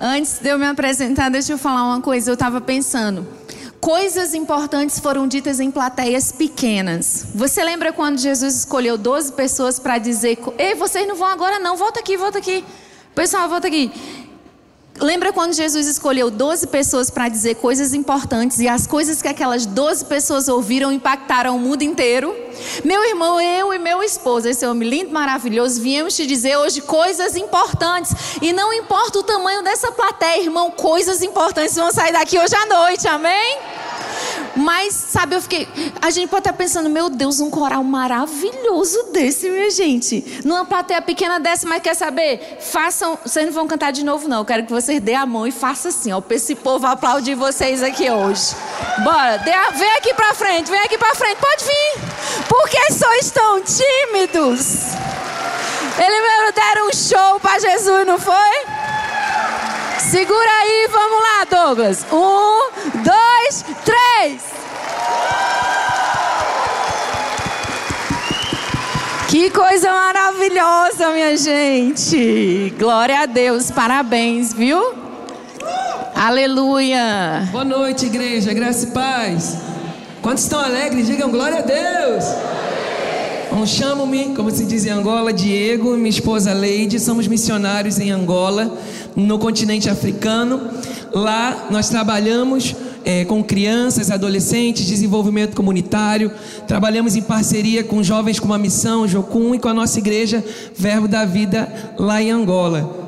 Antes de eu me apresentar, deixa eu falar uma coisa. Eu estava pensando. Coisas importantes foram ditas em plateias pequenas. Você lembra quando Jesus escolheu 12 pessoas para dizer: Ei, vocês não vão agora, não, volta aqui, volta aqui. Pessoal, volta aqui. Lembra quando Jesus escolheu 12 pessoas para dizer coisas importantes e as coisas que aquelas 12 pessoas ouviram impactaram o mundo inteiro? Meu irmão, eu e meu esposo, esse homem lindo, maravilhoso, viemos te dizer hoje coisas importantes. E não importa o tamanho dessa plateia, irmão, coisas importantes vão sair daqui hoje à noite, amém? Mas, sabe, eu fiquei. A gente pode estar pensando, meu Deus, um coral maravilhoso desse, minha gente. Numa plateia pequena dessa, mas quer saber? Façam. Vocês não vão cantar de novo, não. Eu quero que vocês dêem a mão e façam assim, ó. Esse povo aplaudir vocês aqui hoje. Bora, a... vem aqui pra frente, vem aqui pra frente. Pode vir. Por que sois tão tímidos? Eles deram um show pra Jesus, não foi? Segura aí, vamos lá, Douglas. Um, dois, três. Que coisa maravilhosa, minha gente. Glória a Deus, parabéns, viu? Aleluia. Boa noite, igreja, graça e paz. Quantos estão alegres, digam glória a Deus. Bom, chamo-me, como se diz em Angola, Diego minha esposa Leide, somos missionários em Angola no continente africano. Lá nós trabalhamos é, com crianças, adolescentes, desenvolvimento comunitário. Trabalhamos em parceria com jovens com uma missão, Jocum, e com a nossa igreja Verbo da Vida lá em Angola.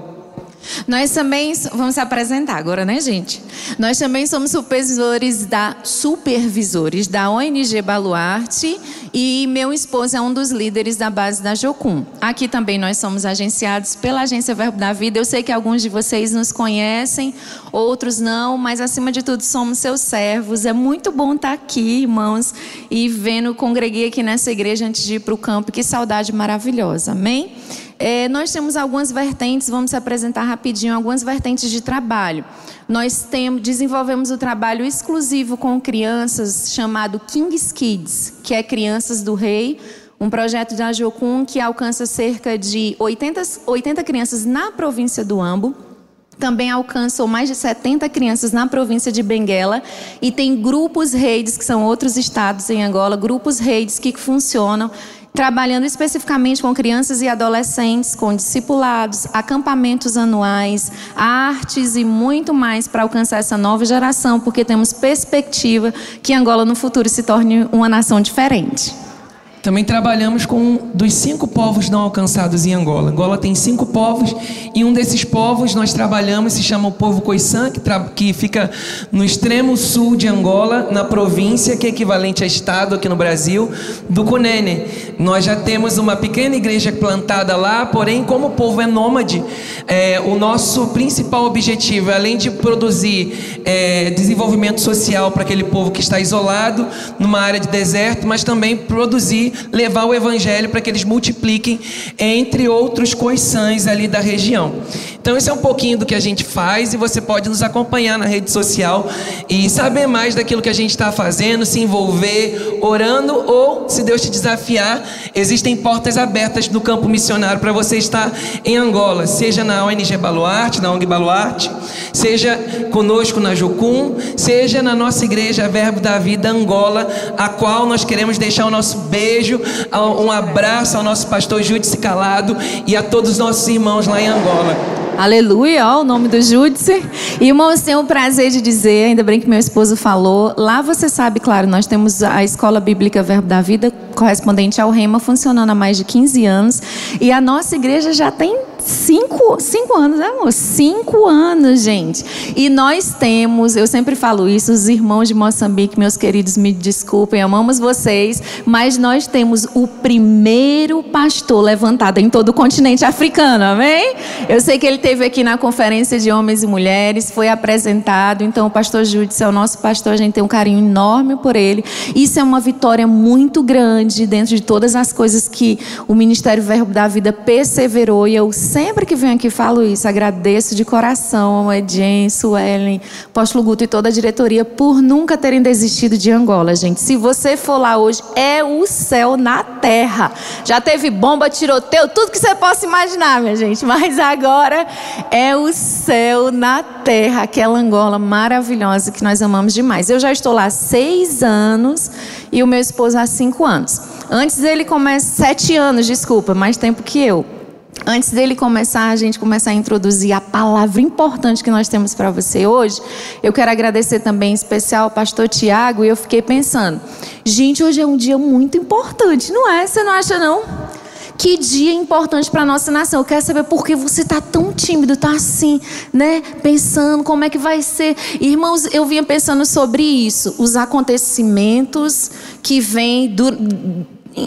Nós também vamos se apresentar agora, né, gente? Nós também somos supervisores da supervisores da ONG Baluarte e meu esposo é um dos líderes da base da Jocum. Aqui também nós somos agenciados pela Agência Verbo da Vida. Eu sei que alguns de vocês nos conhecem, outros não, mas acima de tudo somos seus servos. É muito bom estar aqui, irmãos, e vendo, congreguei aqui nessa igreja antes de ir para o campo. Que saudade maravilhosa, amém? É, nós temos algumas vertentes, vamos se apresentar rapidinho, algumas vertentes de trabalho. Nós temos, desenvolvemos o trabalho exclusivo com crianças chamado King's Kids, que é Crianças do Rei, um projeto da Jocum que alcança cerca de 80, 80 crianças na província do Ambo. Também alcançou mais de 70 crianças na província de Benguela e tem grupos redes, que são outros estados em Angola, grupos redes que funcionam trabalhando especificamente com crianças e adolescentes, com discipulados, acampamentos anuais, artes e muito mais para alcançar essa nova geração, porque temos perspectiva que Angola no futuro se torne uma nação diferente. Também trabalhamos com dos cinco povos não alcançados em Angola. Angola tem cinco povos e um desses povos nós trabalhamos se chama o povo Khoisan, que, que fica no extremo sul de Angola, na província que é equivalente a estado aqui no Brasil, do Cunene. Nós já temos uma pequena igreja plantada lá, porém como o povo é nômade, é, o nosso principal objetivo, além de produzir é, desenvolvimento social para aquele povo que está isolado numa área de deserto, mas também produzir levar o evangelho para que eles multipliquem entre outros coiçães ali da região. Então, esse é um pouquinho do que a gente faz e você pode nos acompanhar na rede social e saber mais daquilo que a gente está fazendo, se envolver, orando ou, se Deus te desafiar, existem portas abertas no campo missionário para você estar em Angola, seja na ONG Baluarte, na ONG Baluarte, seja conosco na Jocum, seja na nossa igreja Verbo da Vida Angola, a qual nós queremos deixar o nosso beijo, um abraço ao nosso pastor Júdice Calado e a todos os nossos irmãos lá em Angola. Aleluia, ó, o nome do Júdice. Irmãos, tenho o prazer de dizer, ainda bem que meu esposo falou, lá você sabe, claro, nós temos a Escola Bíblica Verbo da Vida, correspondente ao Rema, funcionando há mais de 15 anos, e a nossa igreja já tem Cinco, cinco anos, né, amor? Cinco anos, gente. E nós temos, eu sempre falo isso, os irmãos de Moçambique, meus queridos, me desculpem, amamos vocês, mas nós temos o primeiro pastor levantado em todo o continente africano, amém? Eu sei que ele teve aqui na conferência de homens e mulheres, foi apresentado, então o pastor Júdice é o nosso pastor, a gente tem um carinho enorme por ele. Isso é uma vitória muito grande dentro de todas as coisas que o Ministério Verbo da Vida perseverou e eu sempre sempre que venho aqui falo isso. Agradeço de coração a Edjen, Suelen, Apóstolo Guto e toda a diretoria por nunca terem desistido de Angola, gente. Se você for lá hoje, é o céu na terra. Já teve bomba, tiroteio, tudo que você possa imaginar, minha gente. Mas agora é o céu na terra, aquela Angola maravilhosa que nós amamos demais. Eu já estou lá há seis anos e o meu esposo há cinco anos. Antes dele começar, sete anos, desculpa, mais tempo que eu. Antes dele começar, a gente começar a introduzir a palavra importante que nós temos para você hoje, eu quero agradecer também em especial ao pastor Tiago e eu fiquei pensando, gente, hoje é um dia muito importante, não é? Você não acha não? Que dia importante para a nossa nação. Eu quero saber por que você está tão tímido, está assim, né? Pensando como é que vai ser. Irmãos, eu vinha pensando sobre isso. Os acontecimentos que vêm do,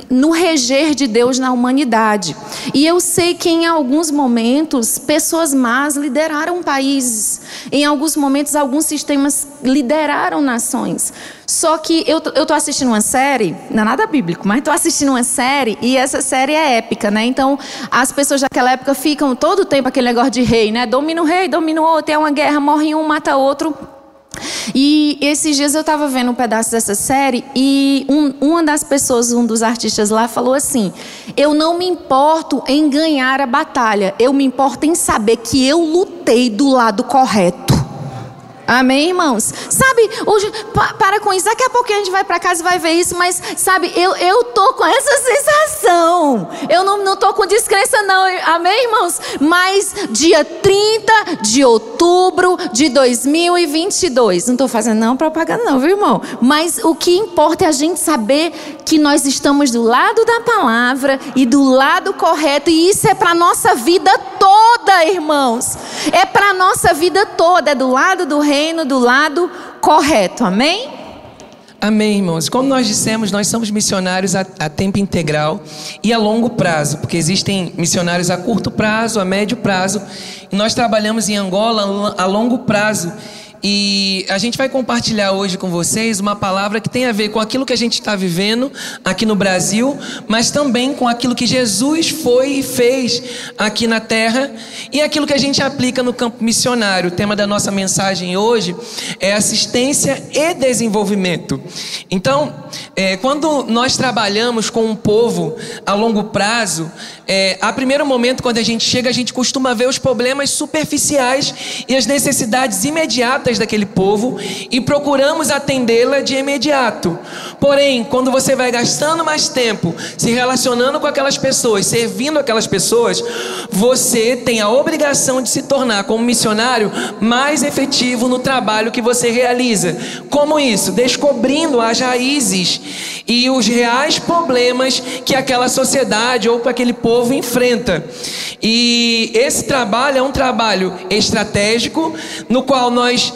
no reger de Deus na humanidade. E eu sei que em alguns momentos pessoas más lideraram países, em alguns momentos alguns sistemas lideraram nações. Só que eu estou assistindo uma série, não é nada bíblico, mas estou assistindo uma série e essa série é épica, né? Então as pessoas daquela época ficam todo o tempo aquele negócio de rei, né? Domina o rei, domina o outro, é uma guerra, morre um, mata outro. E esses dias eu estava vendo um pedaço dessa série e um, uma das pessoas, um dos artistas lá, falou assim: Eu não me importo em ganhar a batalha, eu me importo em saber que eu lutei do lado correto. Amém, irmãos? Sabe, hoje, para com isso, daqui a pouco a gente vai para casa e vai ver isso, mas, sabe, eu, eu tô com essa sensação. Eu não, não tô com descrença, não. Amém, irmãos? Mas dia 30 de outubro de 2022. Não estou fazendo não propaganda, não, viu, irmão? Mas o que importa é a gente saber que nós estamos do lado da palavra e do lado correto, e isso é para nossa vida toda, irmãos. É para nossa vida toda, é do lado do reino reino do lado correto. Amém? Amém, irmãos. Como nós dissemos, nós somos missionários a, a, tempo integral e a longo prazo, porque existem missionários a curto prazo, a médio prazo, e nós trabalhamos em Angola a longo prazo. E a gente vai compartilhar hoje com vocês uma palavra que tem a ver com aquilo que a gente está vivendo aqui no Brasil, mas também com aquilo que Jesus foi e fez aqui na terra e aquilo que a gente aplica no campo missionário. O tema da nossa mensagem hoje é assistência e desenvolvimento. Então, é, quando nós trabalhamos com um povo a longo prazo, é, a primeiro momento, quando a gente chega, a gente costuma ver os problemas superficiais e as necessidades imediatas daquele povo e procuramos atendê-la de imediato. Porém, quando você vai gastando mais tempo se relacionando com aquelas pessoas, servindo aquelas pessoas, você tem a obrigação de se tornar, como missionário, mais efetivo no trabalho que você realiza. Como isso? Descobrindo as raízes e os reais problemas que aquela sociedade ou aquele povo enfrenta. E esse trabalho é um trabalho estratégico no qual nós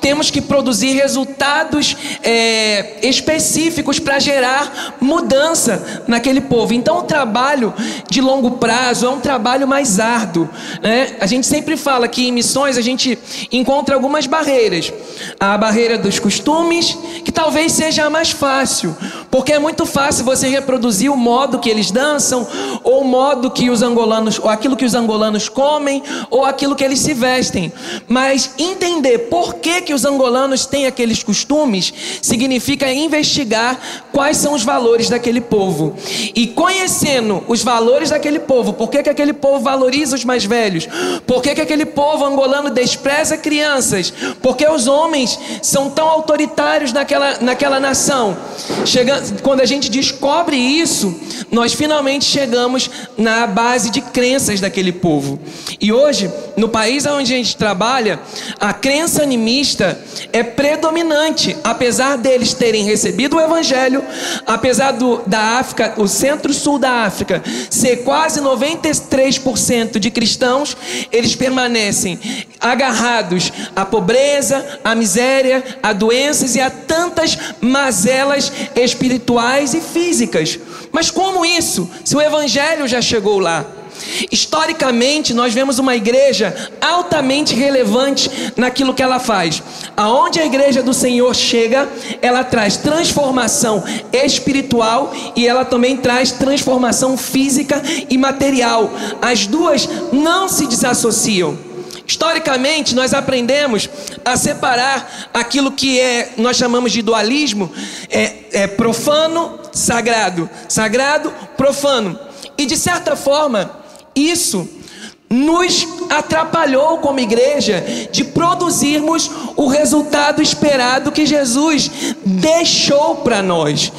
temos que produzir resultados é, específicos para gerar mudança naquele povo. Então, o trabalho de longo prazo é um trabalho mais árduo. Né? A gente sempre fala que em missões a gente encontra algumas barreiras. A barreira dos costumes, que talvez seja a mais fácil, porque é muito fácil você reproduzir o modo que eles dançam, ou o modo que os angolanos, ou aquilo que os angolanos comem, ou aquilo que eles se vestem. Mas entender por que que os angolanos têm aqueles costumes significa investigar quais são os valores daquele povo. E conhecendo os valores daquele povo, por que, que aquele povo valoriza os mais velhos? Por que, que aquele povo angolano despreza crianças? Porque os homens são tão autoritários naquela, naquela nação. Chegando, quando a gente descobre isso, nós finalmente chegamos na base de crenças daquele povo. E hoje, no país onde a gente trabalha, a crença animista é predominante, apesar deles terem recebido o Evangelho, apesar do, da África, o centro-sul da África, ser quase 93% de cristãos, eles permanecem agarrados à pobreza, à miséria, a doenças e a tantas mazelas espirituais e físicas. Mas como isso? Se o Evangelho já chegou lá. Historicamente, nós vemos uma igreja altamente relevante naquilo que ela faz. Aonde a igreja do Senhor chega, ela traz transformação espiritual e ela também traz transformação física e material. As duas não se desassociam. Historicamente, nós aprendemos a separar aquilo que é, nós chamamos de dualismo, é, é profano, sagrado, sagrado, profano. E de certa forma, isso nos atrapalhou como igreja de produzirmos o resultado esperado que Jesus deixou para nós.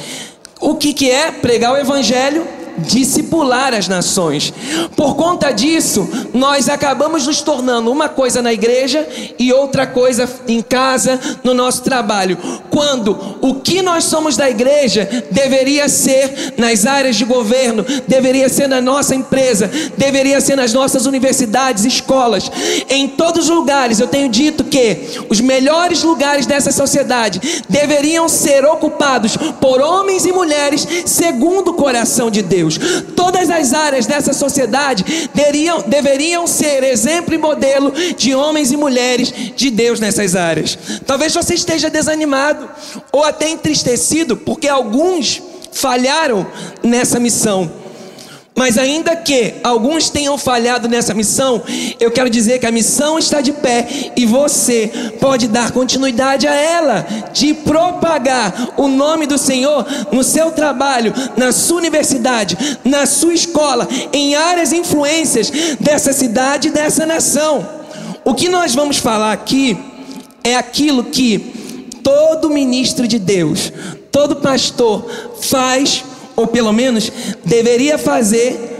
O que, que é pregar o evangelho? Discipular as nações. Por conta disso, nós acabamos nos tornando uma coisa na igreja e outra coisa em casa, no nosso trabalho. Quando o que nós somos da igreja deveria ser nas áreas de governo, deveria ser na nossa empresa, deveria ser nas nossas universidades, escolas, em todos os lugares. Eu tenho dito que os melhores lugares dessa sociedade deveriam ser ocupados por homens e mulheres segundo o coração de Deus. Deus. Todas as áreas dessa sociedade deveriam, deveriam ser exemplo e modelo de homens e mulheres de Deus nessas áreas. Talvez você esteja desanimado ou até entristecido porque alguns falharam nessa missão. Mas ainda que alguns tenham falhado nessa missão, eu quero dizer que a missão está de pé e você pode dar continuidade a ela, de propagar o nome do Senhor no seu trabalho, na sua universidade, na sua escola, em áreas influências dessa cidade e dessa nação. O que nós vamos falar aqui é aquilo que todo ministro de Deus, todo pastor faz ou pelo menos deveria fazer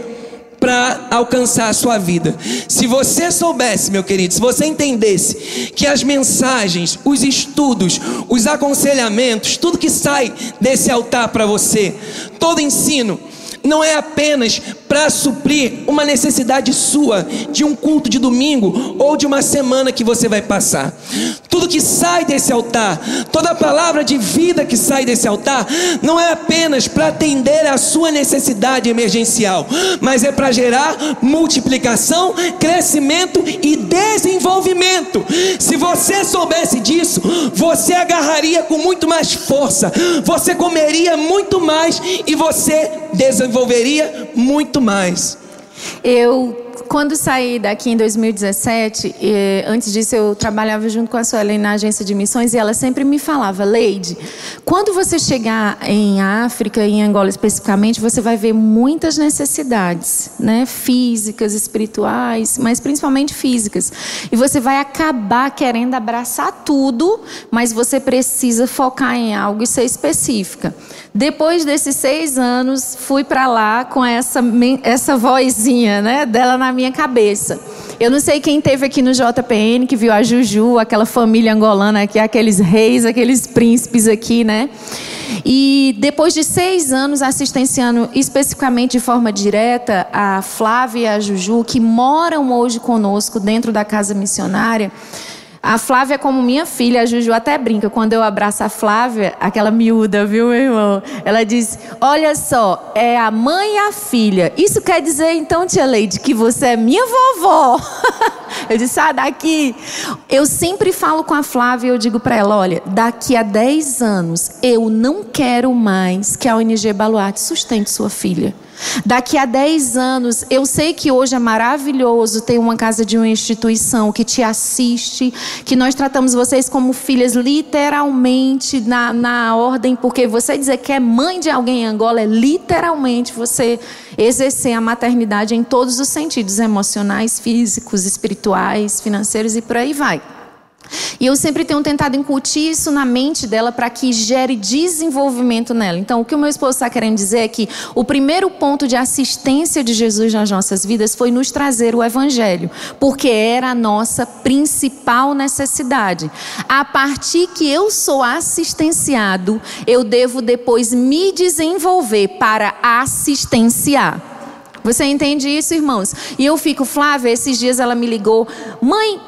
para alcançar a sua vida. Se você soubesse, meu querido, se você entendesse que as mensagens, os estudos, os aconselhamentos, tudo que sai desse altar para você, todo ensino, não é apenas para suprir uma necessidade sua de um culto de domingo ou de uma semana que você vai passar. Tudo que sai desse altar, toda palavra de vida que sai desse altar, não é apenas para atender a sua necessidade emergencial, mas é para gerar multiplicação, crescimento e desenvolvimento. Se você soubesse disso, você agarraria com muito mais força, você comeria muito mais e você desenvolveria muito mais. Eu quando saí daqui em 2017, eh, antes disso eu trabalhava junto com a Suelen na agência de missões e ela sempre me falava, Leide, quando você chegar em África, em Angola especificamente, você vai ver muitas necessidades, né, físicas, espirituais, mas principalmente físicas. E você vai acabar querendo abraçar tudo, mas você precisa focar em algo e ser específica. Depois desses seis anos, fui para lá com essa, essa vozinha né, dela na minha cabeça. Eu não sei quem teve aqui no JPN que viu a Juju, aquela família angolana aqui, aqueles reis, aqueles príncipes aqui, né? E depois de seis anos assistenciando especificamente de forma direta a Flávia e a Juju, que moram hoje conosco dentro da casa missionária, a Flávia, como minha filha, a Juju até brinca. Quando eu abraço a Flávia, aquela miúda, viu, meu irmão? Ela diz: Olha só, é a mãe e a filha. Isso quer dizer, então, tia Leide, que você é minha vovó. eu disse: Ah, daqui. Eu sempre falo com a Flávia e eu digo para ela: Olha, daqui a 10 anos, eu não quero mais que a ONG Baluarte sustente sua filha. Daqui a 10 anos, eu sei que hoje é maravilhoso ter uma casa de uma instituição que te assiste, que nós tratamos vocês como filhas literalmente na, na ordem, porque você dizer que é mãe de alguém em Angola é literalmente você exercer a maternidade em todos os sentidos emocionais, físicos, espirituais, financeiros e por aí vai. E eu sempre tenho tentado incutir isso na mente dela para que gere desenvolvimento nela. Então, o que o meu esposo está querendo dizer é que o primeiro ponto de assistência de Jesus nas nossas vidas foi nos trazer o Evangelho, porque era a nossa principal necessidade. A partir que eu sou assistenciado, eu devo depois me desenvolver para assistenciar. Você entende isso, irmãos? E eu fico, Flávia, esses dias ela me ligou, mãe,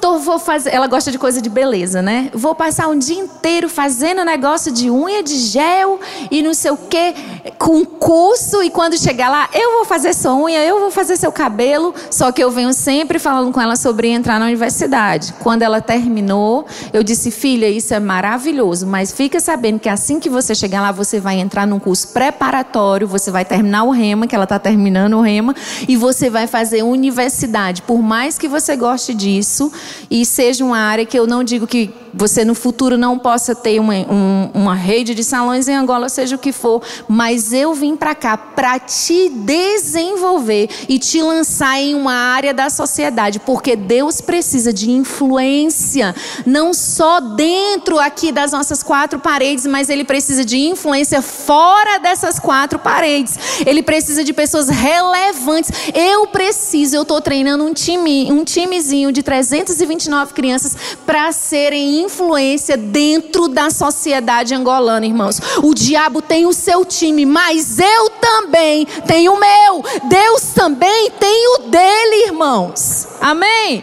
tô, vou fazer. Ela gosta de coisa de beleza, né? Vou passar um dia inteiro fazendo negócio de unha de gel e não sei o quê, com curso. E quando chegar lá, eu vou fazer sua unha, eu vou fazer seu cabelo. Só que eu venho sempre falando com ela sobre entrar na universidade. Quando ela terminou, eu disse, filha, isso é maravilhoso, mas fica sabendo que assim que você chegar lá, você vai entrar num curso preparatório, você vai terminar o rema, que ela está terminando o rema, e você vai fazer universidade. Por mais que você goste disso e seja uma área que eu não digo que você no futuro não possa ter uma, um, uma rede de salões em Angola, seja o que for, mas eu vim para cá para te desenvolver e te lançar em uma área da sociedade, porque Deus precisa de influência, não só dentro aqui das nossas quatro paredes, mas Ele precisa de influência fora dessas quatro paredes. Ele precisa de pessoas relevantes. Eu preciso, eu estou treinando um time, um timezinho de 329 crianças para serem influência dentro da sociedade angolana, irmãos. O diabo tem o seu time, mas eu também tenho o meu. Deus também tem o dele, irmãos. Amém?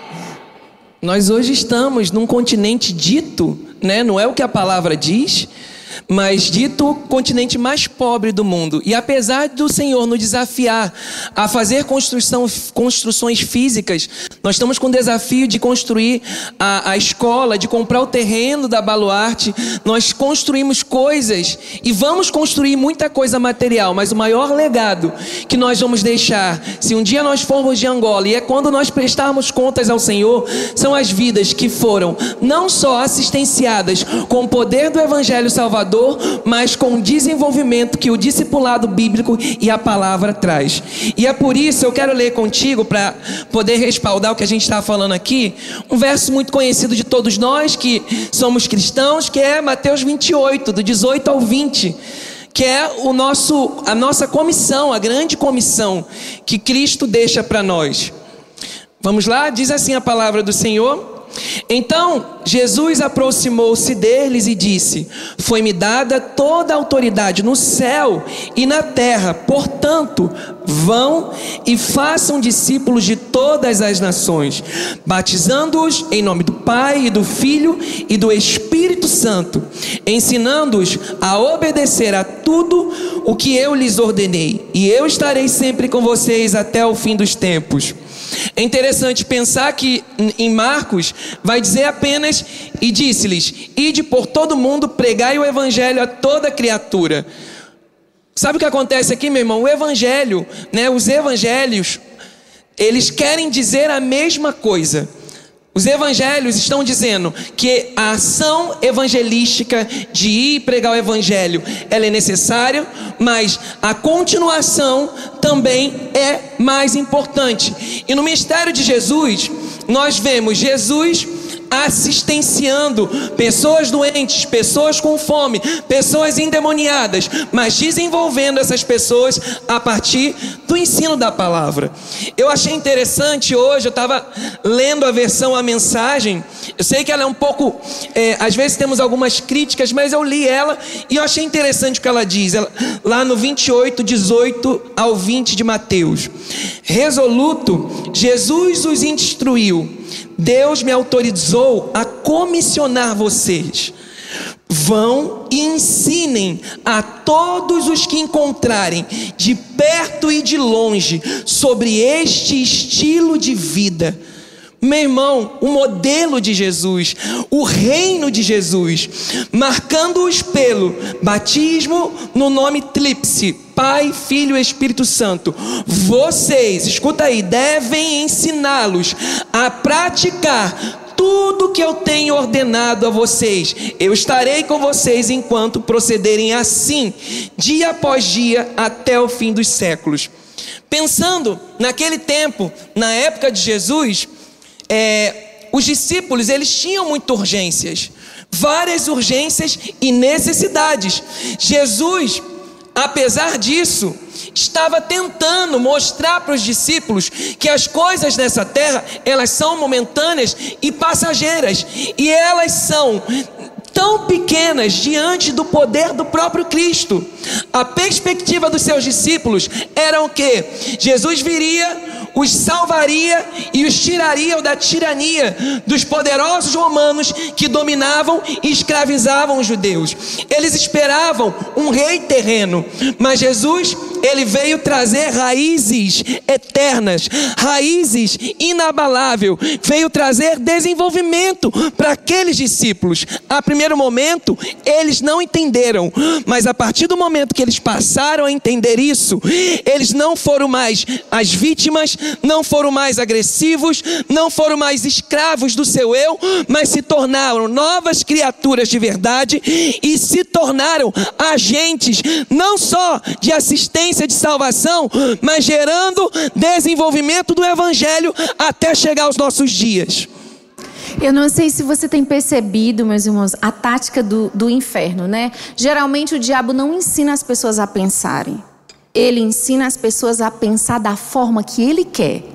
Nós hoje estamos num continente dito, né? Não é o que a palavra diz, mas dito continente mais pobre do mundo. E apesar do Senhor nos desafiar a fazer construções físicas, nós estamos com o desafio de construir a, a escola, de comprar o terreno da Baluarte. Nós construímos coisas e vamos construir muita coisa material, mas o maior legado que nós vamos deixar, se um dia nós formos de Angola, e é quando nós prestarmos contas ao Senhor, são as vidas que foram não só assistenciadas com o poder do Evangelho Salvador, Salvador, mas com o desenvolvimento que o discipulado bíblico e a palavra traz. E é por isso eu quero ler contigo para poder respaldar o que a gente está falando aqui, um verso muito conhecido de todos nós que somos cristãos, que é Mateus 28, do 18 ao 20 que é o nosso, a nossa comissão, a grande comissão que Cristo deixa para nós. Vamos lá? Diz assim a palavra do Senhor. Então Jesus aproximou-se deles e disse: Foi-me dada toda a autoridade no céu e na terra, portanto, vão e façam discípulos de todas as nações, batizando-os em nome do Pai e do Filho e do Espírito Santo, ensinando-os a obedecer a tudo o que eu lhes ordenei, e eu estarei sempre com vocês até o fim dos tempos. É interessante pensar que em Marcos vai dizer apenas: E disse-lhes: Ide por todo mundo, pregai o evangelho a toda criatura. Sabe o que acontece aqui, meu irmão? O evangelho, né, os evangelhos, eles querem dizer a mesma coisa. Os evangelhos estão dizendo que a ação evangelística de ir pregar o evangelho, ela é necessária, mas a continuação também é mais importante. E no mistério de Jesus, nós vemos Jesus assistenciando pessoas doentes, pessoas com fome, pessoas endemoniadas, mas desenvolvendo essas pessoas a partir do ensino da palavra. Eu achei interessante hoje, eu estava lendo a versão, a mensagem. Eu sei que ela é um pouco, é, às vezes temos algumas críticas, mas eu li ela e eu achei interessante o que ela diz. Ela, lá no 28, 18 ao 20 de Mateus. Resoluto, Jesus os instruiu Deus me autorizou a comissionar vocês. Vão e ensinem a todos os que encontrarem, de perto e de longe, sobre este estilo de vida. Meu irmão, o modelo de Jesus, o reino de Jesus, marcando-os pelo batismo no nome Tlipse, Pai, Filho e Espírito Santo. Vocês, escuta aí, devem ensiná-los a praticar tudo que eu tenho ordenado a vocês. Eu estarei com vocês enquanto procederem assim, dia após dia, até o fim dos séculos. Pensando naquele tempo, na época de Jesus, é, os discípulos eles tinham muitas urgências, várias urgências e necessidades. Jesus, apesar disso, estava tentando mostrar para os discípulos que as coisas nessa terra elas são momentâneas e passageiras e elas são tão pequenas diante do poder do próprio Cristo. A perspectiva dos seus discípulos era o que Jesus viria os salvaria e os tiraria da tirania dos poderosos romanos que dominavam e escravizavam os judeus. Eles esperavam um rei terreno, mas Jesus, ele veio trazer raízes eternas, raízes inabalável, veio trazer desenvolvimento para aqueles discípulos. A primeiro momento, eles não entenderam, mas a partir do momento que eles passaram a entender isso, eles não foram mais as vítimas não foram mais agressivos, não foram mais escravos do seu eu, mas se tornaram novas criaturas de verdade e se tornaram agentes não só de assistência de salvação, mas gerando desenvolvimento do evangelho até chegar aos nossos dias. Eu não sei se você tem percebido, meus irmãos, a tática do, do inferno, né? Geralmente o diabo não ensina as pessoas a pensarem. Ele ensina as pessoas a pensar da forma que ele quer.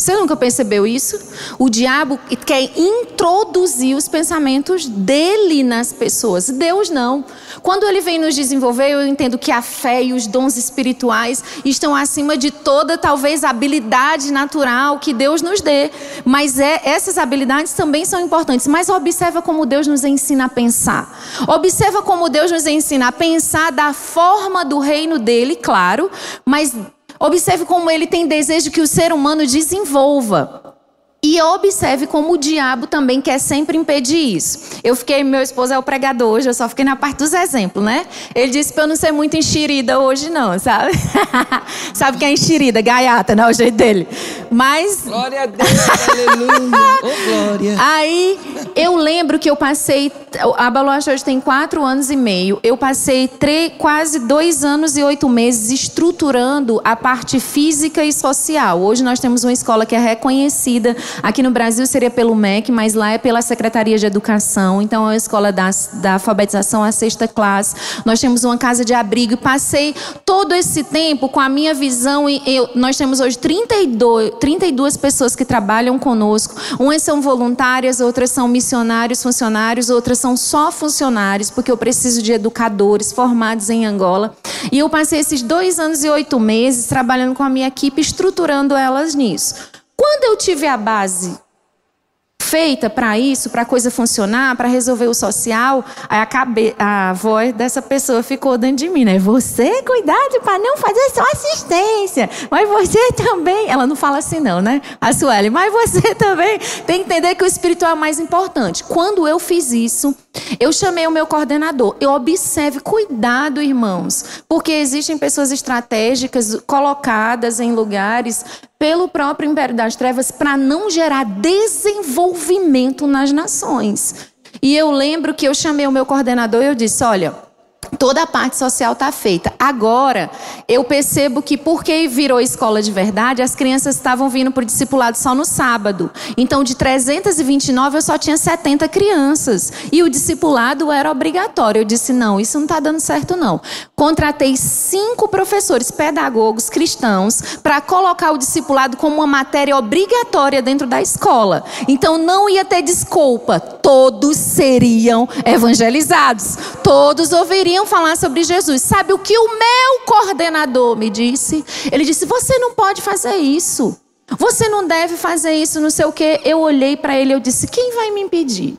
Você nunca percebeu isso? O diabo quer introduzir os pensamentos dele nas pessoas. Deus não. Quando ele vem nos desenvolver, eu entendo que a fé e os dons espirituais estão acima de toda, talvez, habilidade natural que Deus nos dê. Mas é, essas habilidades também são importantes. Mas observa como Deus nos ensina a pensar. Observa como Deus nos ensina a pensar da forma do reino dele, claro, mas Observe como ele tem desejo que o ser humano desenvolva. E observe como o diabo também quer sempre impedir isso. Eu fiquei, meu esposo é o pregador hoje, eu só fiquei na parte dos exemplos, né? Ele disse para eu não ser muito enxerida hoje, não, sabe? sabe quem é enxerida? Gaiata, não é o jeito dele. Mas. Glória a Deus, aleluia. Oh, glória. Aí, eu lembro que eu passei. A Baluarte hoje tem quatro anos e meio. Eu passei três, quase dois anos e oito meses estruturando a parte física e social. Hoje nós temos uma escola que é reconhecida Aqui no Brasil seria pelo MEC, mas lá é pela Secretaria de Educação. Então, é a escola da, da alfabetização à sexta classe. Nós temos uma casa de abrigo. Passei todo esse tempo com a minha visão. E eu, nós temos hoje 32, 32 pessoas que trabalham conosco. Umas são voluntárias, outras são missionários, funcionários, outras são só funcionários, porque eu preciso de educadores formados em Angola. E eu passei esses dois anos e oito meses trabalhando com a minha equipe, estruturando elas nisso. Quando eu tive a base feita para isso, para a coisa funcionar, para resolver o social, aí a, cabe... a voz dessa pessoa ficou dentro de mim, né? Você, cuidado para não fazer só assistência, mas você também. Ela não fala assim, não, né? A Sueli, mas você também tem que entender que o espiritual é mais importante. Quando eu fiz isso, eu chamei o meu coordenador. Eu observe, cuidado, irmãos, porque existem pessoas estratégicas colocadas em lugares pelo próprio Império das Trevas para não gerar desenvolvimento nas nações. E eu lembro que eu chamei o meu coordenador e eu disse: olha toda a parte social está feita. Agora, eu percebo que porque virou escola de verdade, as crianças estavam vindo para o discipulado só no sábado. Então, de 329, eu só tinha 70 crianças. E o discipulado era obrigatório. Eu disse: não, isso não está dando certo, não. Contratei cinco professores pedagogos cristãos para colocar o discipulado como uma matéria obrigatória dentro da escola. Então, não ia ter desculpa. Todos seriam evangelizados. Todos ouviriam queriam falar sobre Jesus. Sabe o que o meu coordenador me disse? Ele disse: Você não pode fazer isso. Você não deve fazer isso, não sei o quê. Eu olhei para ele e eu disse: Quem vai me impedir?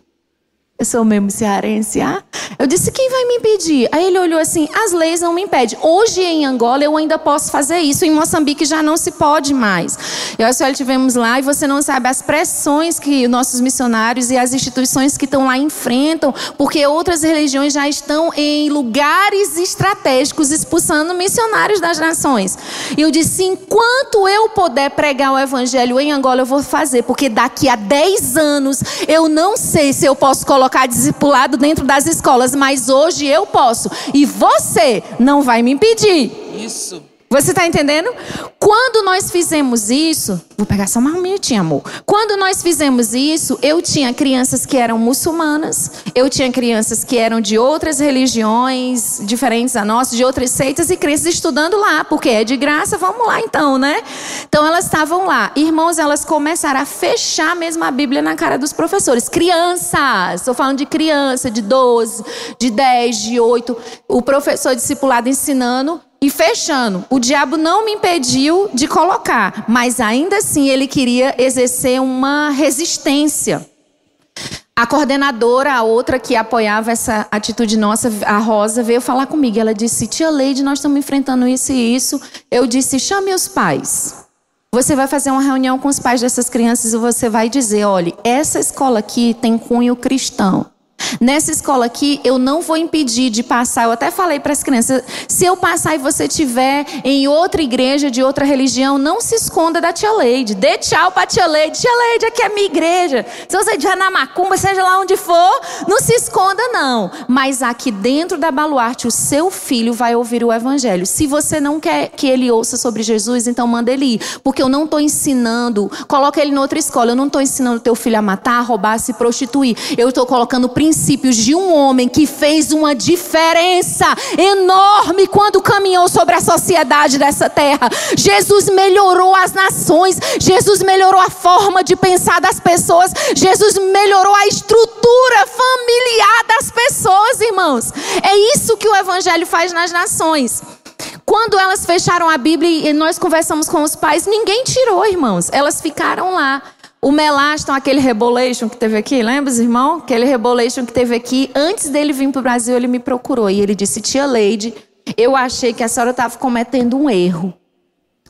Eu sou mesmo cearense, ah? Eu disse, quem vai me impedir? Aí ele olhou assim, as leis não me impedem. Hoje em Angola eu ainda posso fazer isso, em Moçambique já não se pode mais. Eu e a senhora tivemos lá e você não sabe as pressões que nossos missionários e as instituições que estão lá enfrentam, porque outras religiões já estão em lugares estratégicos expulsando missionários das nações. E eu disse, enquanto eu puder pregar o evangelho em Angola, eu vou fazer, porque daqui a 10 anos eu não sei se eu posso colocar colocar discipulado dentro das escolas, mas hoje eu posso. E você não vai me impedir. Isso. Você está entendendo? Quando nós fizemos isso, vou pegar só mais um minutinho, amor. Quando nós fizemos isso, eu tinha crianças que eram muçulmanas, eu tinha crianças que eram de outras religiões diferentes da nossa, de outras seitas e crianças estudando lá, porque é de graça, vamos lá então, né? Então elas estavam lá. Irmãos, elas começaram a fechar mesmo a Bíblia na cara dos professores. Crianças, estou falando de criança de 12, de 10, de 8, o professor discipulado ensinando e fechando, o diabo não me impediu de colocar, mas ainda assim ele queria exercer uma resistência. A coordenadora, a outra que apoiava essa atitude nossa, a Rosa, veio falar comigo. Ela disse: Tia Leide, nós estamos enfrentando isso e isso. Eu disse: chame os pais. Você vai fazer uma reunião com os pais dessas crianças e você vai dizer: olha, essa escola aqui tem cunho cristão. Nessa escola aqui, eu não vou impedir de passar. Eu até falei para as crianças: se eu passar e você estiver em outra igreja de outra religião, não se esconda da tia Leide. Dê tchau para a tia Leide. Tia Leide, aqui é minha igreja. Se você estiver na macumba, seja lá onde for, não se esconda, não. Mas aqui dentro da baluarte, o seu filho vai ouvir o evangelho. Se você não quer que ele ouça sobre Jesus, então manda ele ir. Porque eu não estou ensinando, coloca ele em outra escola. Eu não estou ensinando teu filho a matar, a roubar, a se prostituir. Eu estou colocando princípios princípios de um homem que fez uma diferença enorme quando caminhou sobre a sociedade dessa terra. Jesus melhorou as nações, Jesus melhorou a forma de pensar das pessoas, Jesus melhorou a estrutura familiar das pessoas, irmãos. É isso que o evangelho faz nas nações. Quando elas fecharam a Bíblia e nós conversamos com os pais, ninguém tirou, irmãos. Elas ficaram lá. O Melaston, aquele Rebolation que teve aqui, lembra, irmão? Aquele Rebolation que teve aqui, antes dele vir para o Brasil, ele me procurou e ele disse: Tia Leide, eu achei que a senhora estava cometendo um erro.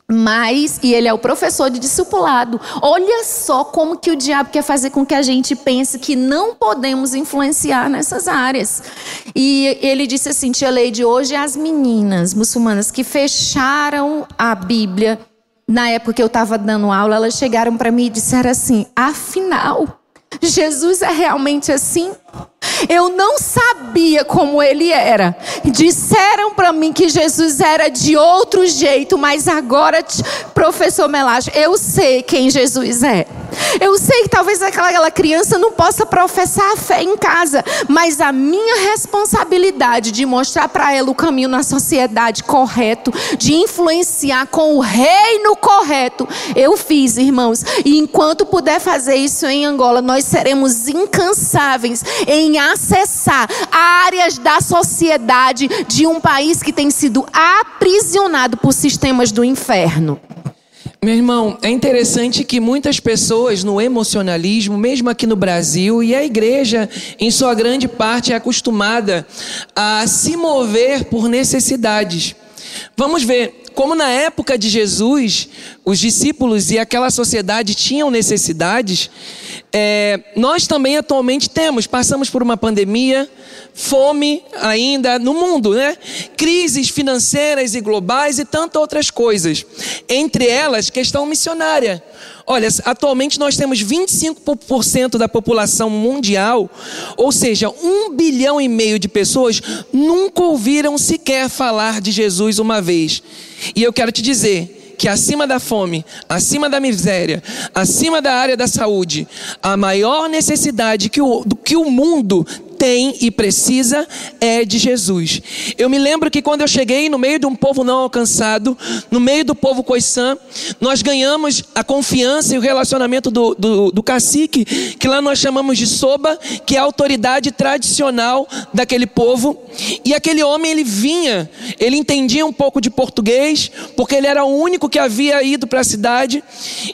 Mas, e ele é o professor de discipulado. Olha só como que o diabo quer fazer com que a gente pense que não podemos influenciar nessas áreas. E ele disse assim: Tia Leide, hoje as meninas muçulmanas que fecharam a Bíblia na época que eu estava dando aula, elas chegaram para mim e disseram assim: afinal, Jesus é realmente assim? Eu não sabia como ele era. Disseram para mim que Jesus era de outro jeito, mas agora, professor Melacho, eu sei quem Jesus é. Eu sei que talvez aquela criança não possa professar a fé em casa, mas a minha responsabilidade de mostrar para ela o caminho na sociedade correto, de influenciar com o reino correto, eu fiz, irmãos. E enquanto puder fazer isso em Angola, nós seremos incansáveis em acessar áreas da sociedade de um país que tem sido aprisionado por sistemas do inferno. Meu irmão, é interessante que muitas pessoas no emocionalismo, mesmo aqui no Brasil, e a igreja, em sua grande parte, é acostumada a se mover por necessidades. Vamos ver, como na época de Jesus, os discípulos e aquela sociedade tinham necessidades, é, nós também atualmente temos, passamos por uma pandemia, fome ainda no mundo, né? Crises financeiras e globais e tantas outras coisas. Entre elas, questão missionária. Olha, atualmente nós temos 25% da população mundial, ou seja, um bilhão e meio de pessoas nunca ouviram sequer falar de Jesus uma vez. E eu quero te dizer que acima da fome, acima da miséria, acima da área da saúde, a maior necessidade que o, que o mundo tem e precisa é de Jesus. Eu me lembro que quando eu cheguei no meio de um povo não alcançado, no meio do povo coiçã, nós ganhamos a confiança e o relacionamento do, do, do cacique, que lá nós chamamos de soba, que é a autoridade tradicional daquele povo. E aquele homem, ele vinha, ele entendia um pouco de português, porque ele era o único que havia ido para a cidade,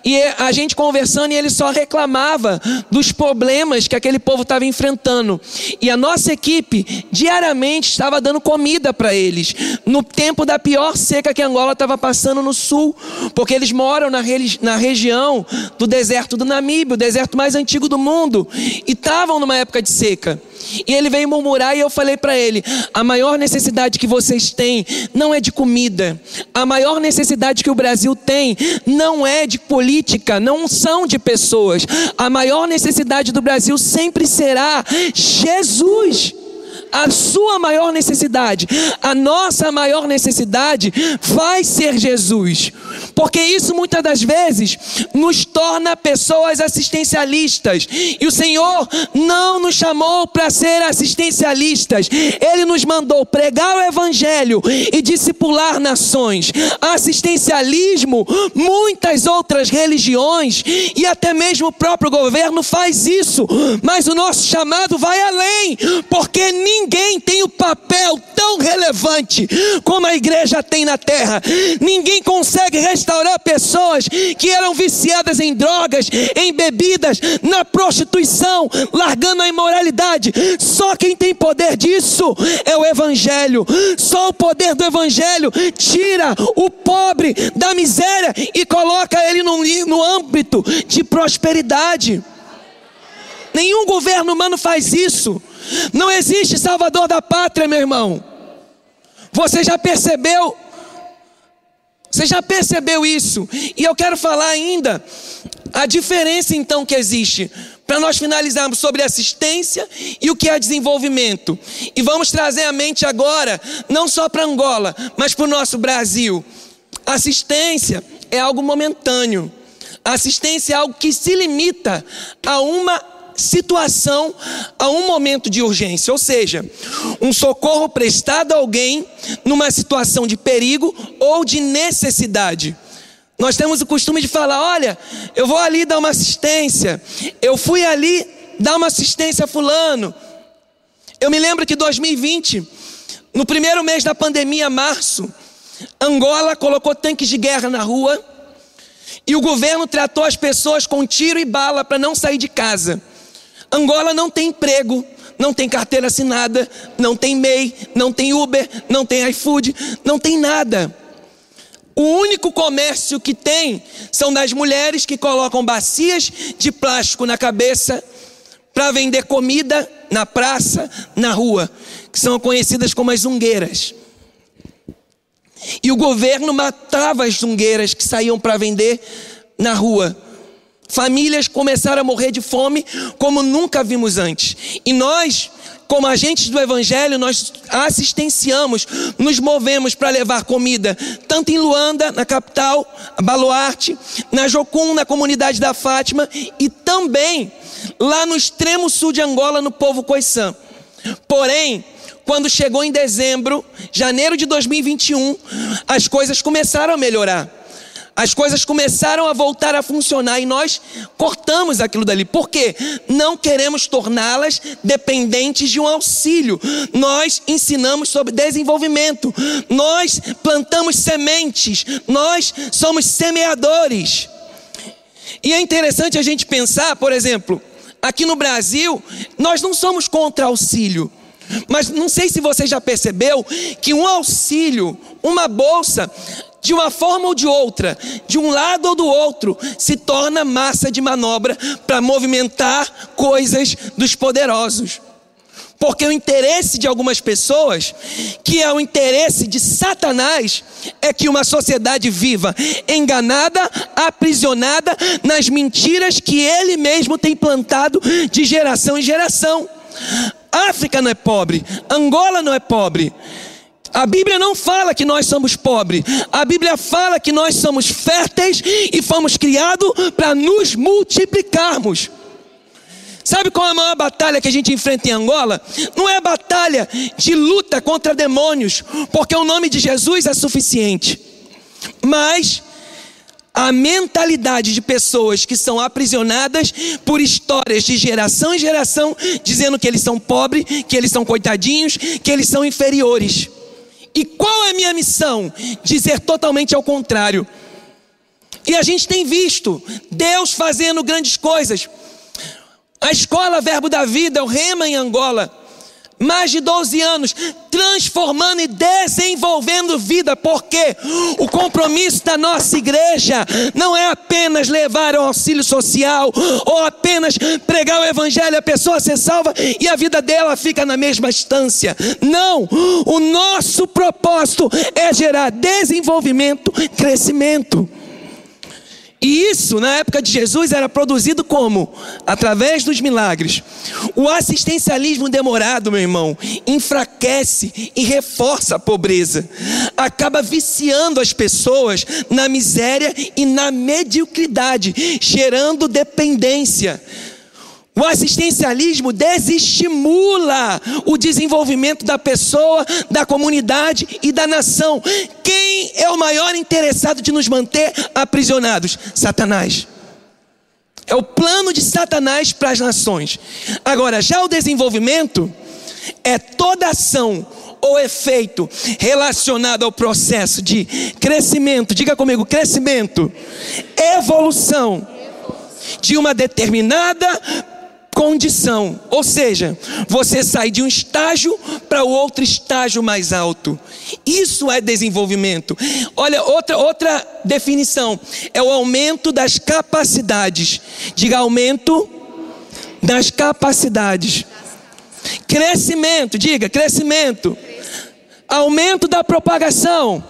e a gente conversando, e ele só reclamava dos problemas que aquele povo estava enfrentando. E a nossa equipe diariamente estava dando comida para eles, no tempo da pior seca que Angola estava passando no sul, porque eles moram na, na região do deserto do Namíbia, o deserto mais antigo do mundo, e estavam numa época de seca. E ele veio murmurar e eu falei para ele: a maior necessidade que vocês têm não é de comida, a maior necessidade que o Brasil tem não é de política, não são de pessoas, a maior necessidade do Brasil sempre será Jesus. A sua maior necessidade, a nossa maior necessidade vai ser Jesus. Porque isso muitas das vezes nos torna pessoas assistencialistas. E o Senhor não nos chamou para ser assistencialistas. Ele nos mandou pregar o evangelho e discipular nações. Assistencialismo, muitas outras religiões e até mesmo o próprio governo faz isso. Mas o nosso chamado vai além, porque ninguém tem o papel tão relevante como a igreja tem na terra. Ninguém consegue restaurar pessoas que eram viciadas em drogas, em bebidas, na prostituição, largando a imoralidade. Só quem tem poder disso é o Evangelho. Só o poder do Evangelho tira o pobre da miséria e coloca ele no, no âmbito de prosperidade. Nenhum governo humano faz isso. Não existe salvador da pátria, meu irmão. Você já percebeu? Você já percebeu isso? E eu quero falar ainda a diferença então que existe para nós finalizarmos sobre assistência e o que é desenvolvimento. E vamos trazer a mente agora, não só para Angola, mas para o nosso Brasil. Assistência é algo momentâneo. Assistência é algo que se limita a uma situação, a um momento de urgência, ou seja, um socorro prestado a alguém numa situação de perigo ou de necessidade. Nós temos o costume de falar: olha, eu vou ali dar uma assistência, eu fui ali dar uma assistência a Fulano. Eu me lembro que 2020, no primeiro mês da pandemia, março, Angola colocou tanques de guerra na rua e o governo tratou as pessoas com tiro e bala para não sair de casa. Angola não tem emprego, não tem carteira assinada, não tem MEI, não tem Uber, não tem iFood, não tem nada. O único comércio que tem são das mulheres que colocam bacias de plástico na cabeça para vender comida na praça, na rua, que são conhecidas como as zungueiras. E o governo matava as zungueiras que saíam para vender na rua. Famílias começaram a morrer de fome como nunca vimos antes. E nós, como agentes do Evangelho, nós assistenciamos, nos movemos para levar comida, tanto em Luanda, na capital, Baluarte, na Jocum, na comunidade da Fátima, e também lá no extremo sul de Angola, no povo Coiçã. Porém, quando chegou em dezembro, janeiro de 2021, as coisas começaram a melhorar as coisas começaram a voltar a funcionar e nós cortamos aquilo dali. Por quê? Não queremos torná-las dependentes de um auxílio. Nós ensinamos sobre desenvolvimento. Nós plantamos sementes. Nós somos semeadores. E é interessante a gente pensar, por exemplo, aqui no Brasil, nós não somos contra auxílio. Mas não sei se você já percebeu que um auxílio, uma bolsa, de uma forma ou de outra, de um lado ou do outro, se torna massa de manobra para movimentar coisas dos poderosos. Porque o interesse de algumas pessoas, que é o interesse de Satanás, é que uma sociedade viva enganada, aprisionada nas mentiras que ele mesmo tem plantado de geração em geração. África não é pobre, Angola não é pobre. A Bíblia não fala que nós somos pobres. A Bíblia fala que nós somos férteis e fomos criados para nos multiplicarmos. Sabe qual é a maior batalha que a gente enfrenta em Angola? Não é batalha de luta contra demônios, porque o nome de Jesus é suficiente. Mas a mentalidade de pessoas que são aprisionadas por histórias de geração em geração, dizendo que eles são pobres, que eles são coitadinhos, que eles são inferiores. E qual é a minha missão? Dizer totalmente ao contrário. E a gente tem visto Deus fazendo grandes coisas. A escola Verbo da Vida, o Rema em Angola, mais de 12 anos, transformando e desenvolvendo vida, porque o compromisso da nossa igreja não é apenas levar o auxílio social, ou apenas pregar o evangelho, a pessoa ser salva e a vida dela fica na mesma instância. Não, o nosso propósito é gerar desenvolvimento, crescimento. E isso, na época de Jesus, era produzido como? Através dos milagres. O assistencialismo demorado, meu irmão, enfraquece e reforça a pobreza. Acaba viciando as pessoas na miséria e na mediocridade, gerando dependência. O assistencialismo desestimula o desenvolvimento da pessoa, da comunidade e da nação. Quem é o maior interessado de nos manter aprisionados? Satanás. É o plano de Satanás para as nações. Agora, já o desenvolvimento é toda ação ou efeito relacionado ao processo de crescimento, diga comigo, crescimento, evolução de uma determinada condição. Ou seja, você sai de um estágio para outro estágio mais alto. Isso é desenvolvimento. Olha, outra, outra definição é o aumento das capacidades. Diga aumento das capacidades. Crescimento, diga crescimento. Aumento da propagação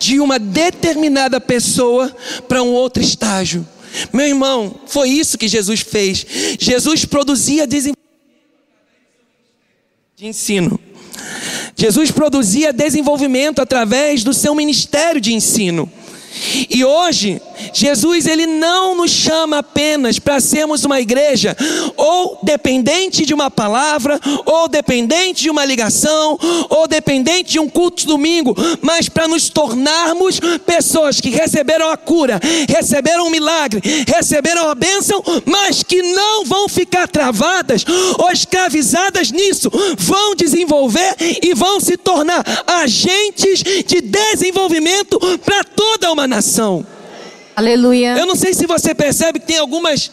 de uma determinada pessoa para um outro estágio. Meu irmão, foi isso que Jesus fez. Jesus produzia desenvolvimento de ensino. Jesus produzia desenvolvimento através do seu ministério de ensino. E hoje, Jesus ele não nos chama apenas para sermos uma igreja ou dependente de uma palavra, ou dependente de uma ligação, ou dependente de um culto domingo, mas para nos tornarmos pessoas que receberam a cura, receberam um milagre, receberam a bênção, mas que não vão ficar travadas ou escravizadas nisso, vão desenvolver e vão se tornar agentes de desenvolvimento para toda uma nação. Aleluia. Eu não sei se você percebe que tem algumas,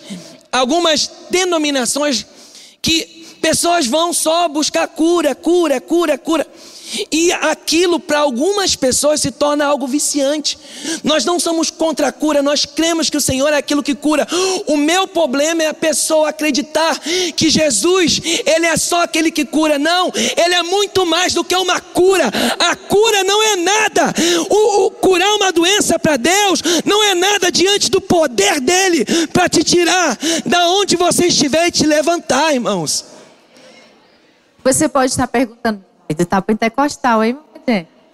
algumas denominações que pessoas vão só buscar cura, cura, cura, cura. E aquilo para algumas pessoas se torna algo viciante. Nós não somos contra a cura, nós cremos que o Senhor é aquilo que cura. O meu problema é a pessoa acreditar que Jesus, ele é só aquele que cura. Não, ele é muito mais do que uma cura. A cura não é nada. O, o curar uma doença para Deus não é nada diante do poder dele para te tirar da onde você estiver e te levantar, irmãos. Você pode estar perguntando, do tá pentecostal, hein?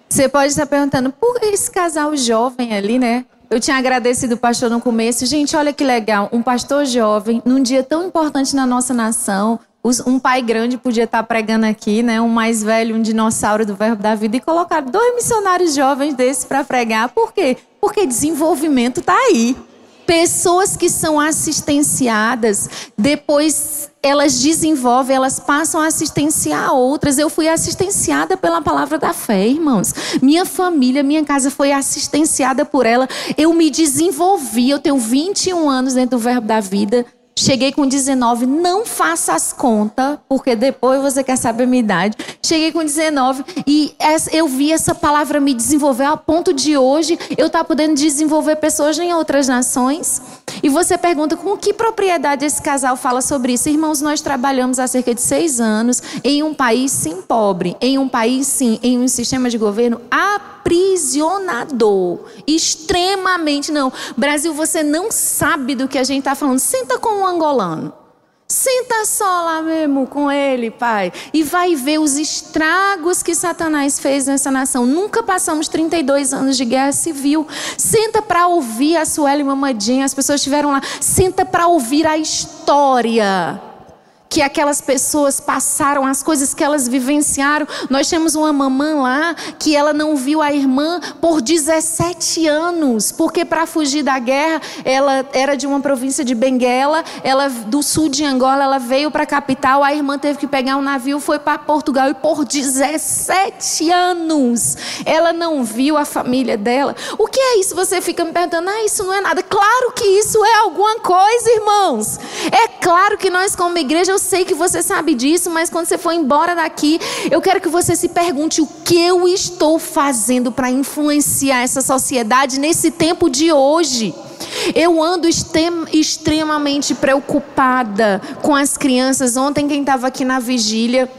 Você pode estar perguntando, por que esse casal jovem ali, né? Eu tinha agradecido o pastor no começo. Gente, olha que legal. Um pastor jovem, num dia tão importante na nossa nação. Um pai grande podia estar pregando aqui, né? Um mais velho, um dinossauro do verbo da vida. E colocar dois missionários jovens desses para pregar. Por quê? Porque desenvolvimento está aí. Pessoas que são assistenciadas, depois elas desenvolvem, elas passam a assistenciar outras. Eu fui assistenciada pela palavra da fé, irmãos. Minha família, minha casa foi assistenciada por ela. Eu me desenvolvi. Eu tenho 21 anos dentro do Verbo da Vida. Cheguei com 19, não faça as contas, porque depois você quer saber a minha idade. Cheguei com 19 e eu vi essa palavra me desenvolver a ponto de hoje eu estar tá podendo desenvolver pessoas em outras nações. E você pergunta com que propriedade esse casal fala sobre isso? Irmãos, nós trabalhamos há cerca de seis anos em um país sim pobre, em um país sim, em um sistema de governo aprisionador, extremamente não. Brasil, você não sabe do que a gente está falando. Senta com um angolano. Senta só lá mesmo com ele, pai, e vai ver os estragos que Satanás fez nessa nação. Nunca passamos 32 anos de guerra civil. Senta para ouvir a Sueli Mamadinha, as pessoas estiveram lá. Senta para ouvir a história que aquelas pessoas passaram, as coisas que elas vivenciaram. Nós temos uma mamã lá que ela não viu a irmã por 17 anos, porque para fugir da guerra, ela era de uma província de Benguela, ela do sul de Angola, ela veio para a capital, a irmã teve que pegar um navio, foi para Portugal e por 17 anos ela não viu a família dela. O que é isso? Você fica me perguntando: "Ah, isso não é nada". Claro que isso é alguma coisa, irmãos. É claro que nós como igreja sei que você sabe disso, mas quando você for embora daqui, eu quero que você se pergunte o que eu estou fazendo para influenciar essa sociedade nesse tempo de hoje. Eu ando extremamente preocupada com as crianças. Ontem, quem estava aqui na vigília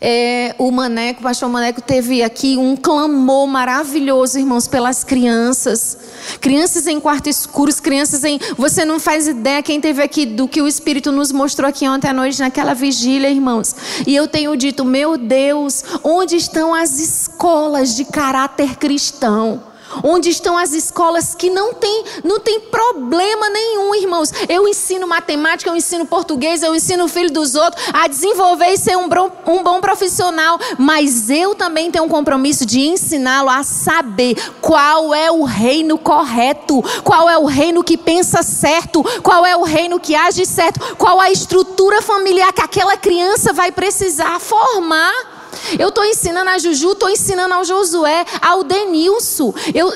É, o Maneco, o pastor Maneco teve aqui um clamor maravilhoso, irmãos, pelas crianças. Crianças em quarto escuros, crianças em. Você não faz ideia quem teve aqui do que o Espírito nos mostrou aqui ontem à noite naquela vigília, irmãos. E eu tenho dito, meu Deus, onde estão as escolas de caráter cristão? Onde estão as escolas que não tem, não tem problema nenhum, irmãos. Eu ensino matemática, eu ensino português, eu ensino o filho dos outros a desenvolver e ser um bom, um bom profissional. Mas eu também tenho um compromisso de ensiná-lo a saber qual é o reino correto, qual é o reino que pensa certo, qual é o reino que age certo, qual a estrutura familiar que aquela criança vai precisar formar. Eu estou ensinando a Juju, estou ensinando ao Josué, ao Denilson. Eu,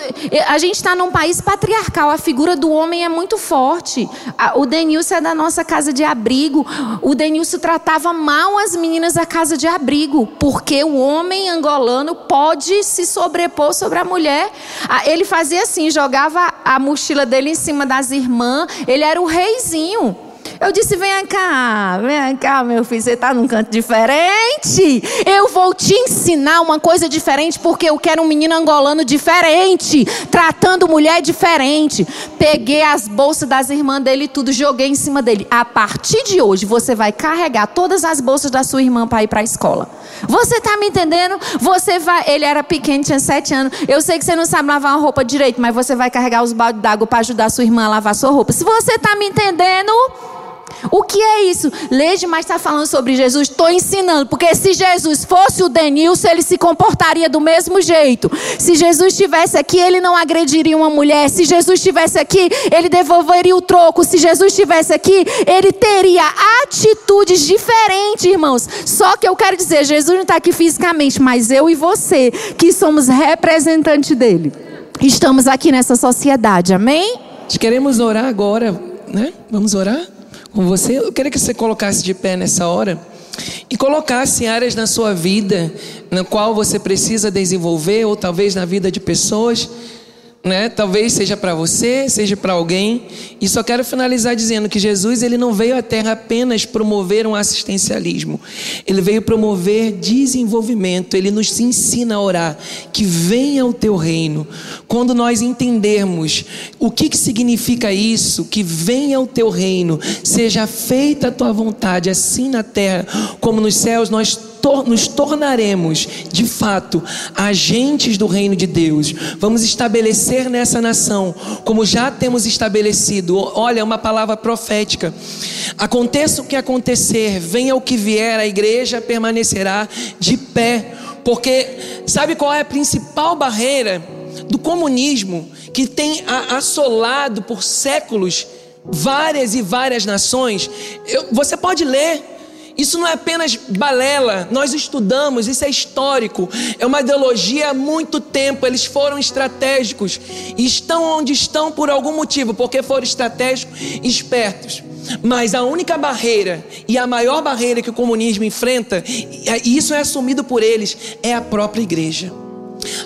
a gente está num país patriarcal, a figura do homem é muito forte. O Denilson é da nossa casa de abrigo. O Denilson tratava mal as meninas da casa de abrigo, porque o homem angolano pode se sobrepor sobre a mulher. Ele fazia assim, jogava a mochila dele em cima das irmãs, ele era o reizinho. Eu disse: vem cá, vem cá, meu filho, você está num canto diferente. Eu vou te ensinar uma coisa diferente, porque eu quero um menino angolano diferente, tratando mulher diferente. Peguei as bolsas das irmãs dele e tudo, joguei em cima dele. A partir de hoje, você vai carregar todas as bolsas da sua irmã para ir para a escola. Você está me entendendo? Você vai. Ele era pequeno, tinha sete anos. Eu sei que você não sabe lavar uma roupa direito, mas você vai carregar os baldes d'água para ajudar sua irmã a lavar sua roupa. Se você está me entendendo. O que é isso? Leide mais está falando sobre Jesus. Estou ensinando, porque se Jesus fosse o Denilson, ele se comportaria do mesmo jeito. Se Jesus estivesse aqui, ele não agrediria uma mulher. Se Jesus estivesse aqui, ele devolveria o troco. Se Jesus estivesse aqui, ele teria atitudes diferentes, irmãos. Só que eu quero dizer, Jesus não está aqui fisicamente, mas eu e você, que somos representantes dele, estamos aqui nessa sociedade. Amém? Queremos orar agora, né? Vamos orar? Com você. Eu queria que você colocasse de pé nessa hora e colocasse áreas na sua vida na qual você precisa desenvolver, ou talvez na vida de pessoas né? Talvez seja para você, seja para alguém. E só quero finalizar dizendo que Jesus ele não veio à Terra apenas promover um assistencialismo. Ele veio promover desenvolvimento. Ele nos ensina a orar que venha o teu reino. Quando nós entendermos o que, que significa isso, que venha o teu reino, seja feita a tua vontade, assim na terra como nos céus, nós nos tornaremos, de fato, agentes do reino de Deus. Vamos estabelecer nessa nação, como já temos estabelecido. Olha, uma palavra profética. Aconteça o que acontecer, venha o que vier, a igreja permanecerá de pé. Porque sabe qual é a principal barreira do comunismo que tem assolado por séculos várias e várias nações? Eu, você pode ler isso não é apenas balela, nós estudamos, isso é histórico, é uma ideologia há muito tempo, eles foram estratégicos, estão onde estão por algum motivo, porque foram estratégicos espertos. Mas a única barreira e a maior barreira que o comunismo enfrenta, e isso é assumido por eles, é a própria igreja.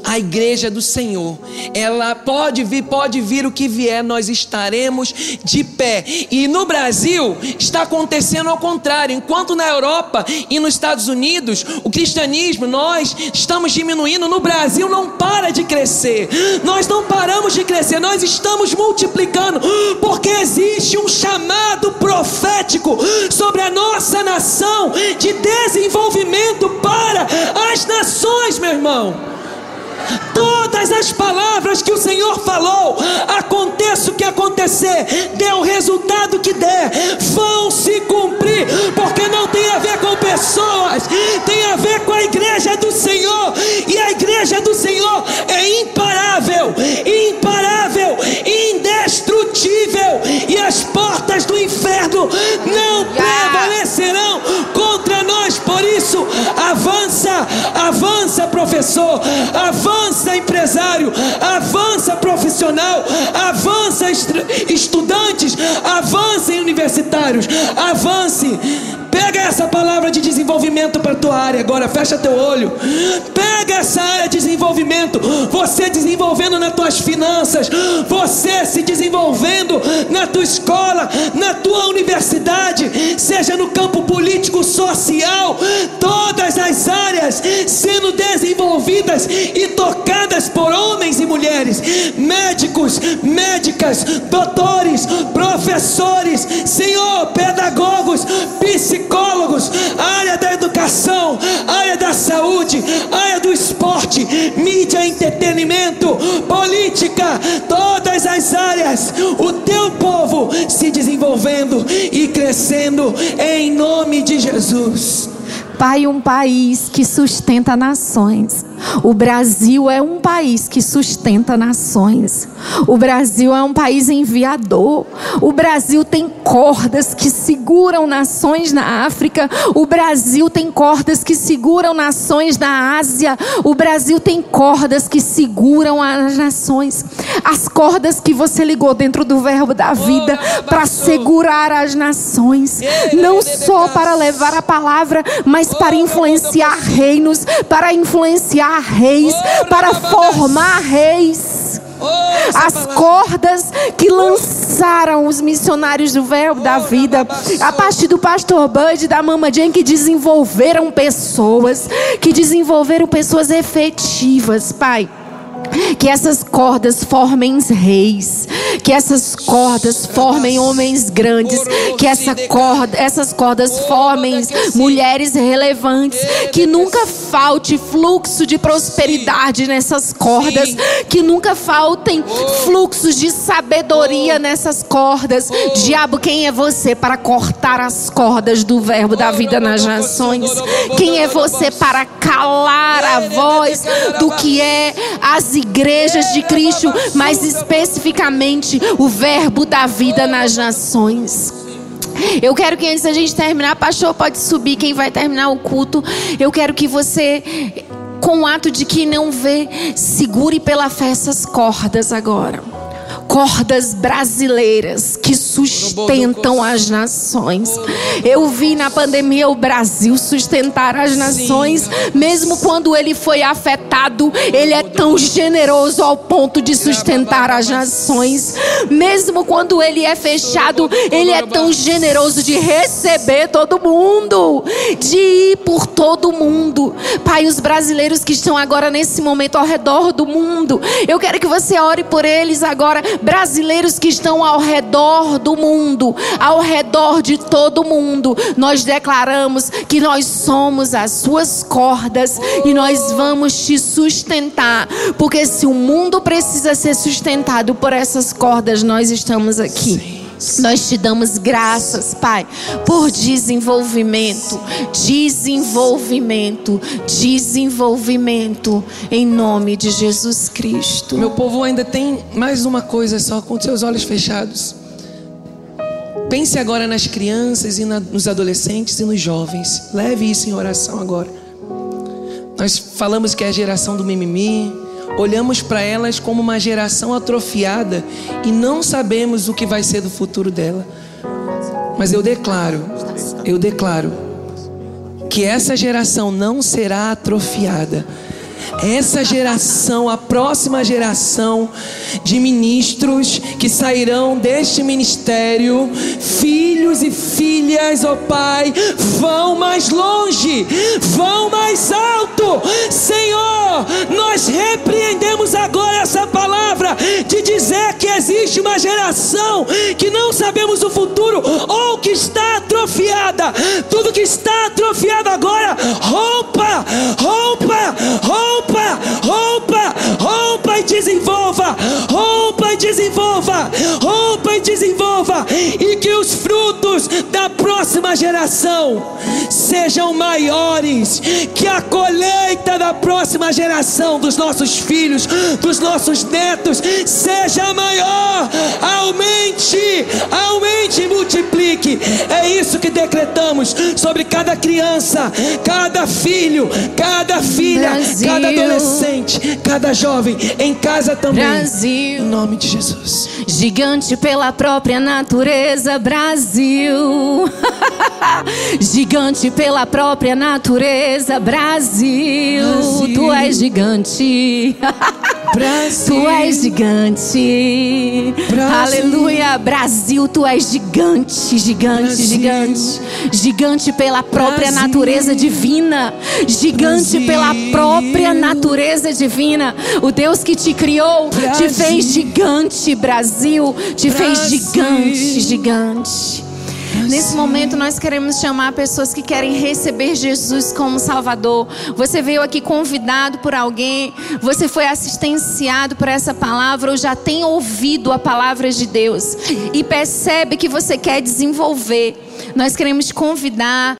A igreja do Senhor, ela pode vir, pode vir o que vier, nós estaremos de pé. E no Brasil está acontecendo ao contrário. Enquanto na Europa e nos Estados Unidos o cristianismo nós estamos diminuindo, no Brasil não para de crescer. Nós não paramos de crescer, nós estamos multiplicando, porque existe um chamado profético sobre a nossa nação de desenvolvimento para as nações, meu irmão. Todas as palavras que o Senhor falou, aconteça o que acontecer, dê o resultado que der, vão se cumprir, porque não tem a ver com pessoas, tem a ver com a igreja do Senhor, e a igreja do Senhor é imparável, imparável, indestrutível, professor, avança avança empresário, avança profissional, avança estudantes, avancem universitários, avance. Pega essa palavra de tua área agora. Fecha teu olho. Pega essa área de desenvolvimento. Você desenvolvendo nas tuas finanças. Você se desenvolvendo na tua escola, na tua universidade, seja no campo político, social, todas as áreas sendo desenvolvidas e tocadas por homens e mulheres, médicos, médicas, doutores, professores, Senhor, pedagogos, psicólogos, área da educação, área da saúde, área do esporte, mídia, entretenimento, política, todas as áreas, o teu povo se desenvolvendo e crescendo em nome de Jesus. Pai, um país que sustenta nações. O Brasil é um país que sustenta nações. O Brasil é um país enviador. O Brasil tem cordas que seguram nações na África. O Brasil tem cordas que seguram nações na Ásia. O Brasil tem cordas que seguram as nações. As cordas que você ligou dentro do Verbo da vida para segurar as nações. Não só para levar a palavra, mas para influenciar reinos, para influenciar reis, para formar reis. As cordas que lançaram os missionários do verbo da vida, a partir do pastor Bud, da Mama Jane, que desenvolveram pessoas, que desenvolveram pessoas efetivas, Pai. Que essas cordas formem reis, que essas cordas formem homens grandes, que essa corda, essas cordas formem mulheres relevantes, que nunca falte fluxo de prosperidade nessas cordas, que nunca faltem fluxos de sabedoria nessas cordas. Diabo, quem é você para cortar as cordas do verbo da vida nas nações? Quem é você para calar a voz do que é as igrejas de Cristo, mas especificamente o verbo da vida nas nações. Eu quero que antes da gente terminar, pastor, pode subir quem vai terminar o culto. Eu quero que você, com o ato de que não vê, segure pela fé essas cordas agora cordas brasileiras que sustentam as nações. Eu vi na pandemia o Brasil sustentar as nações, mesmo quando ele foi afetado, ele é tão generoso ao ponto de sustentar as nações. Mesmo quando ele é fechado, ele é tão generoso de receber todo mundo, de ir por todo mundo. Pai, os brasileiros que estão agora nesse momento ao redor do mundo, eu quero que você ore por eles agora brasileiros que estão ao redor do mundo, ao redor de todo mundo, nós declaramos que nós somos as suas cordas e nós vamos te sustentar, porque se o mundo precisa ser sustentado por essas cordas, nós estamos aqui. Nós te damos graças, Pai, por desenvolvimento, desenvolvimento, desenvolvimento, em nome de Jesus Cristo. Meu povo ainda tem mais uma coisa só, com seus olhos fechados. Pense agora nas crianças e na, nos adolescentes e nos jovens. Leve isso em oração agora. Nós falamos que é a geração do mimimi olhamos para elas como uma geração atrofiada e não sabemos o que vai ser do futuro dela. Mas eu declaro, eu declaro que essa geração não será atrofiada essa geração, a próxima geração de ministros que sairão deste ministério, filhos e filhas, ó oh Pai, vão mais longe, vão mais alto. Senhor, nós repreendemos agora essa palavra de dizer que existe uma geração que não sabemos o futuro ou que está atrofiada. Tudo que está atrofiado agora, rompa, rompa, rompa rompa, rompa, rompa e desenvolva, rompa e desenvolva, rompa e desenvolva, e da próxima geração sejam maiores, que a colheita da próxima geração dos nossos filhos, dos nossos netos, seja maior, aumente, aumente e multiplique. É isso que decretamos sobre cada cada criança, cada filho, cada filha, Brasil. cada adolescente, cada jovem, em casa também. Brasil. Em nome de Jesus. Gigante pela própria natureza, Brasil. gigante pela própria natureza, Brasil. Brasil. Tu és gigante. Brasil. Tu és gigante. Brasil. Aleluia. Brasil, tu és gigante, gigante, gigante. Gigante pela própria natureza divina. Gigante pela própria natureza divina. O Deus que te criou te fez gigante, Brasil. Te fez gigante, gigante. Nesse momento nós queremos chamar pessoas que querem receber Jesus como Salvador. Você veio aqui convidado por alguém, você foi assistenciado por essa palavra ou já tem ouvido a palavra de Deus e percebe que você quer desenvolver. Nós queremos te convidar